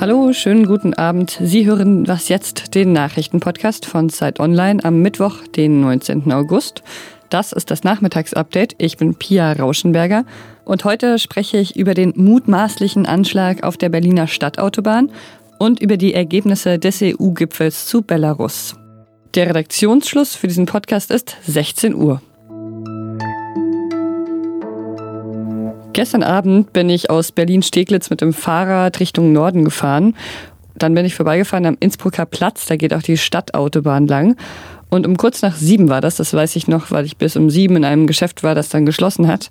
Hallo, schönen guten Abend. Sie hören Was jetzt, den Nachrichtenpodcast von Zeit Online am Mittwoch, den 19. August. Das ist das Nachmittagsupdate. Ich bin Pia Rauschenberger und heute spreche ich über den mutmaßlichen Anschlag auf der Berliner Stadtautobahn und über die Ergebnisse des EU-Gipfels zu Belarus. Der Redaktionsschluss für diesen Podcast ist 16 Uhr. Gestern Abend bin ich aus Berlin-Steglitz mit dem Fahrrad Richtung Norden gefahren. Dann bin ich vorbeigefahren am Innsbrucker Platz, da geht auch die Stadtautobahn lang. Und um kurz nach sieben war das, das weiß ich noch, weil ich bis um sieben in einem Geschäft war, das dann geschlossen hat.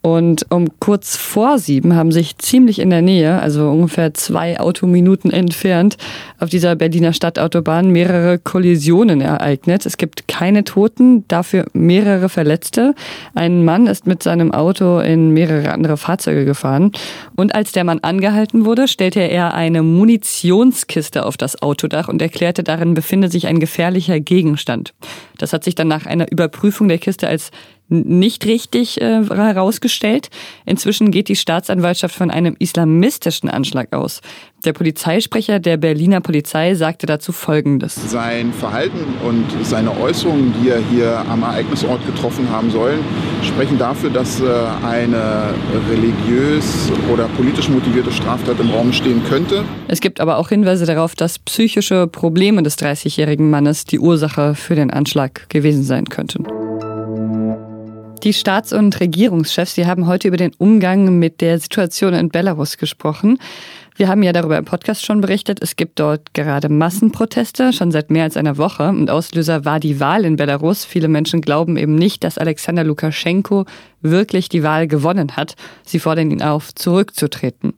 Und um kurz vor sieben haben sich ziemlich in der Nähe, also ungefähr zwei Autominuten entfernt, auf dieser Berliner Stadtautobahn mehrere Kollisionen ereignet. Es gibt keine Toten, dafür mehrere Verletzte. Ein Mann ist mit seinem Auto in mehrere andere Fahrzeuge gefahren. Und als der Mann angehalten wurde, stellte er eine Munitionskiste auf das Autodach und erklärte, darin befinde sich ein gefährlicher Gegenstand. Das hat sich dann nach einer Überprüfung der Kiste als nicht richtig äh, herausgestellt. Inzwischen geht die Staatsanwaltschaft von einem islamistischen Anschlag aus. Der Polizeisprecher der Berliner Polizei sagte dazu Folgendes. Sein Verhalten und seine Äußerungen, die er hier am Ereignisort getroffen haben sollen, sprechen dafür, dass äh, eine religiös oder politisch motivierte Straftat im Raum stehen könnte. Es gibt aber auch Hinweise darauf, dass psychische Probleme des 30-jährigen Mannes die Ursache für den Anschlag gewesen sein könnten. Die Staats- und Regierungschefs, die haben heute über den Umgang mit der Situation in Belarus gesprochen. Wir haben ja darüber im Podcast schon berichtet. Es gibt dort gerade Massenproteste, schon seit mehr als einer Woche. Und Auslöser war die Wahl in Belarus. Viele Menschen glauben eben nicht, dass Alexander Lukaschenko wirklich die Wahl gewonnen hat. Sie fordern ihn auf, zurückzutreten.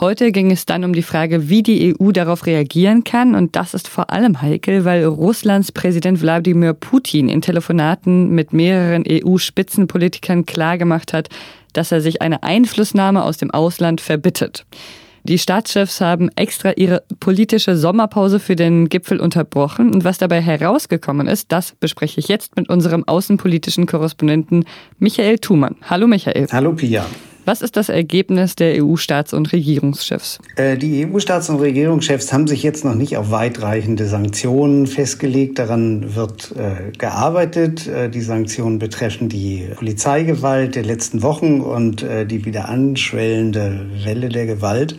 Heute ging es dann um die Frage, wie die EU darauf reagieren kann. Und das ist vor allem heikel, weil Russlands Präsident Wladimir Putin in Telefonaten mit mehreren EU-Spitzenpolitikern klargemacht hat, dass er sich eine Einflussnahme aus dem Ausland verbittet. Die Staatschefs haben extra ihre politische Sommerpause für den Gipfel unterbrochen. Und was dabei herausgekommen ist, das bespreche ich jetzt mit unserem außenpolitischen Korrespondenten Michael Thumann. Hallo Michael. Hallo Pia. Was ist das Ergebnis der EU-Staats- und Regierungschefs? Äh, die EU-Staats- und Regierungschefs haben sich jetzt noch nicht auf weitreichende Sanktionen festgelegt. Daran wird äh, gearbeitet. Äh, die Sanktionen betreffen die Polizeigewalt der letzten Wochen und die wieder anschwellende Welle der Gewalt.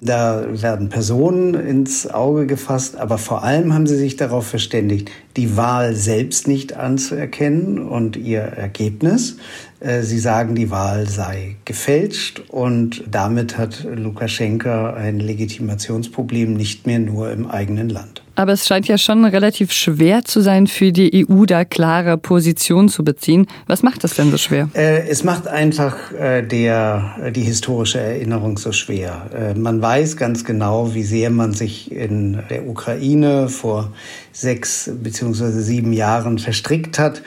Da werden Personen ins Auge gefasst, aber vor allem haben sie sich darauf verständigt, die Wahl selbst nicht anzuerkennen und ihr Ergebnis. Äh, sie sagen, die Wahl sei gefälscht und damit hat Lukaschenka ein Legitimationsproblem nicht mehr nur im eigenen Land. Aber es scheint ja schon relativ schwer zu sein für die EU, da klare Positionen zu beziehen. Was macht das denn so schwer? Äh, es macht einfach äh, der, äh, die historische Erinnerung so schwer. Äh, man weiß ganz genau, wie sehr man sich in der Ukraine vor sechs beziehungsweise sieben Jahren verstrickt hat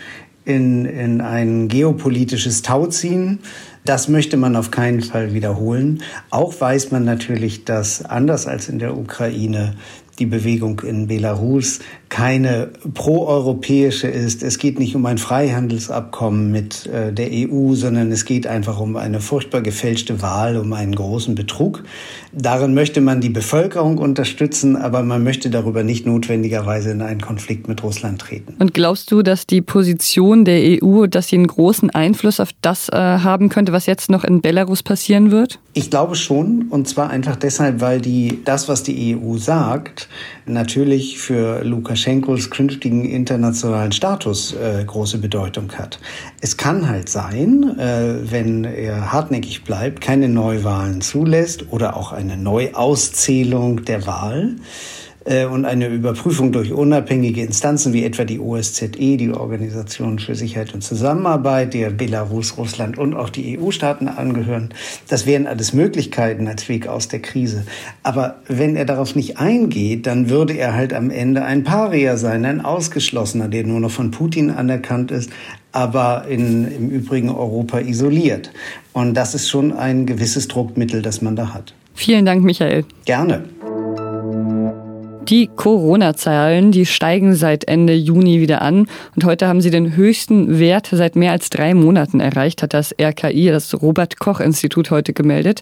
in, in ein geopolitisches Tauziehen. Das möchte man auf keinen Fall wiederholen. Auch weiß man natürlich, dass anders als in der Ukraine die Bewegung in Belarus keine proeuropäische ist. Es geht nicht um ein Freihandelsabkommen mit äh, der EU, sondern es geht einfach um eine furchtbar gefälschte Wahl, um einen großen Betrug. Darin möchte man die Bevölkerung unterstützen, aber man möchte darüber nicht notwendigerweise in einen Konflikt mit Russland treten. Und glaubst du, dass die Position der EU, dass sie einen großen Einfluss auf das äh, haben könnte, was jetzt noch in Belarus passieren wird? Ich glaube schon, und zwar einfach deshalb, weil die das, was die EU sagt, natürlich für Lukaschenkos künftigen internationalen Status äh, große Bedeutung hat. Es kann halt sein, äh, wenn er hartnäckig bleibt, keine Neuwahlen zulässt oder auch eine Neuauszählung der Wahl, und eine Überprüfung durch unabhängige Instanzen wie etwa die OSZE, die Organisation für Sicherheit und Zusammenarbeit, der Belarus, Russland und auch die EU-Staaten angehören. Das wären alles Möglichkeiten als Weg aus der Krise. Aber wenn er darauf nicht eingeht, dann würde er halt am Ende ein Paria sein, ein Ausgeschlossener, der nur noch von Putin anerkannt ist, aber in, im Übrigen Europa isoliert. Und das ist schon ein gewisses Druckmittel, das man da hat. Vielen Dank, Michael. Gerne. Die Corona-Zahlen, die steigen seit Ende Juni wieder an und heute haben sie den höchsten Wert seit mehr als drei Monaten erreicht, hat das RKI, das Robert Koch Institut, heute gemeldet.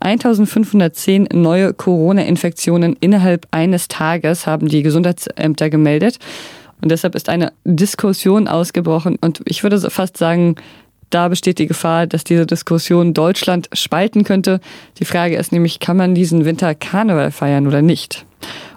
1510 neue Corona-Infektionen innerhalb eines Tages haben die Gesundheitsämter gemeldet. Und deshalb ist eine Diskussion ausgebrochen. Und ich würde fast sagen, da besteht die Gefahr, dass diese Diskussion Deutschland spalten könnte. Die Frage ist nämlich, kann man diesen Winter Karneval feiern oder nicht?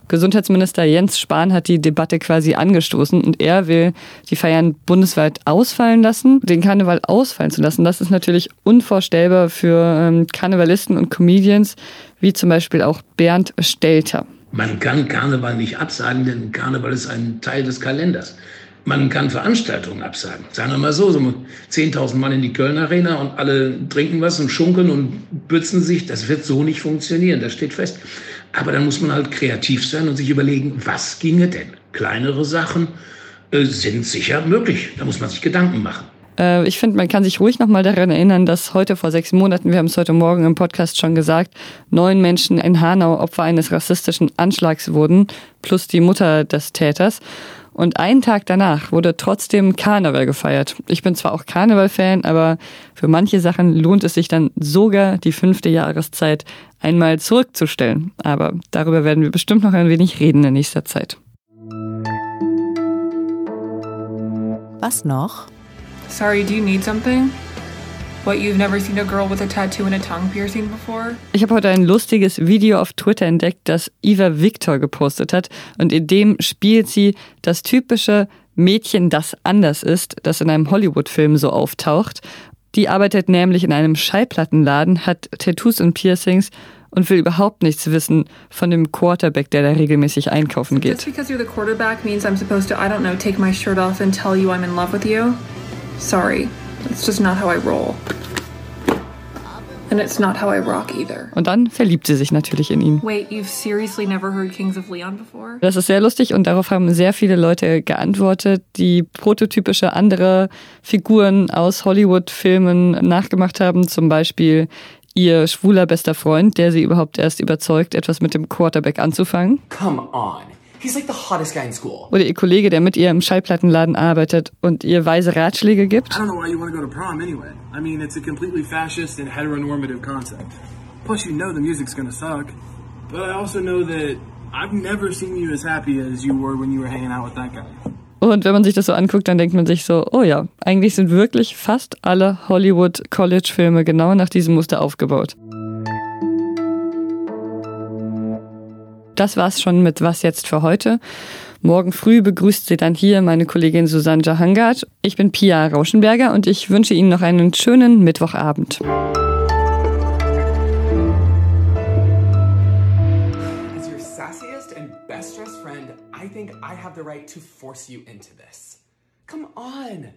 Gesundheitsminister Jens Spahn hat die Debatte quasi angestoßen und er will die Feiern bundesweit ausfallen lassen. Den Karneval ausfallen zu lassen, das ist natürlich unvorstellbar für ähm, Karnevalisten und Comedians, wie zum Beispiel auch Bernd Stelter. Man kann Karneval nicht absagen, denn Karneval ist ein Teil des Kalenders. Man kann Veranstaltungen absagen. Sagen wir mal so, so 10.000 Mann in die Köln Arena und alle trinken was und schunkeln und bützen sich. Das wird so nicht funktionieren, das steht fest. Aber dann muss man halt kreativ sein und sich überlegen, was ginge denn? Kleinere Sachen äh, sind sicher möglich. Da muss man sich Gedanken machen. Äh, ich finde, man kann sich ruhig noch mal daran erinnern, dass heute vor sechs Monaten, wir haben es heute Morgen im Podcast schon gesagt, neun Menschen in Hanau Opfer eines rassistischen Anschlags wurden, plus die Mutter des Täters. Und einen Tag danach wurde trotzdem Karneval gefeiert. Ich bin zwar auch Karneval-Fan, aber für manche Sachen lohnt es sich dann sogar, die fünfte Jahreszeit einmal zurückzustellen. Aber darüber werden wir bestimmt noch ein wenig reden in nächster Zeit. Was noch? Sorry, do you need something? What, you've never seen a girl with a tattoo and a tongue piercing before? Ich habe heute ein lustiges Video auf Twitter entdeckt, das Eva Victor gepostet hat. Und in dem spielt sie das typische Mädchen, das anders ist, das in einem Hollywood-Film so auftaucht. Die arbeitet nämlich in einem Schallplattenladen, hat Tattoos und Piercings und will überhaupt nichts wissen von dem Quarterback, der da regelmäßig einkaufen geht. Just because you're the quarterback means I'm supposed to, I don't know, take my shirt off and tell you I'm in love with you? Sorry, that's just not how I roll. And it's not how I rock either. Und dann verliebt sie sich natürlich in ihn. Wait, you've seriously never heard Kings of Leon before? Das ist sehr lustig und darauf haben sehr viele Leute geantwortet, die prototypische andere Figuren aus Hollywood-Filmen nachgemacht haben. Zum Beispiel ihr schwuler bester Freund, der sie überhaupt erst überzeugt, etwas mit dem Quarterback anzufangen. Come on. He's like the hottest guy in school. Oder ihr Kollege, der mit ihr im Schallplattenladen arbeitet und ihr weise Ratschläge gibt. I don't know why you want to go to prom anyway. I mean, it's a completely fascist and heteronormative concept. Plus, you know the music's gonna suck. But I also know that I've never seen you as happy as you were when you were hanging out with that guy. Und wenn man sich das so anguckt, dann denkt man sich so, oh ja, eigentlich sind wirklich fast alle Hollywood-College-Filme genau nach diesem Muster aufgebaut. Das war's schon mit Was jetzt für heute. Morgen früh begrüßt sie dann hier meine Kollegin Susanne Jahangard. Ich bin Pia Rauschenberger und ich wünsche Ihnen noch einen schönen Mittwochabend. As your sassiest and best dressed friend, I think I have the right to force you into this. Come on.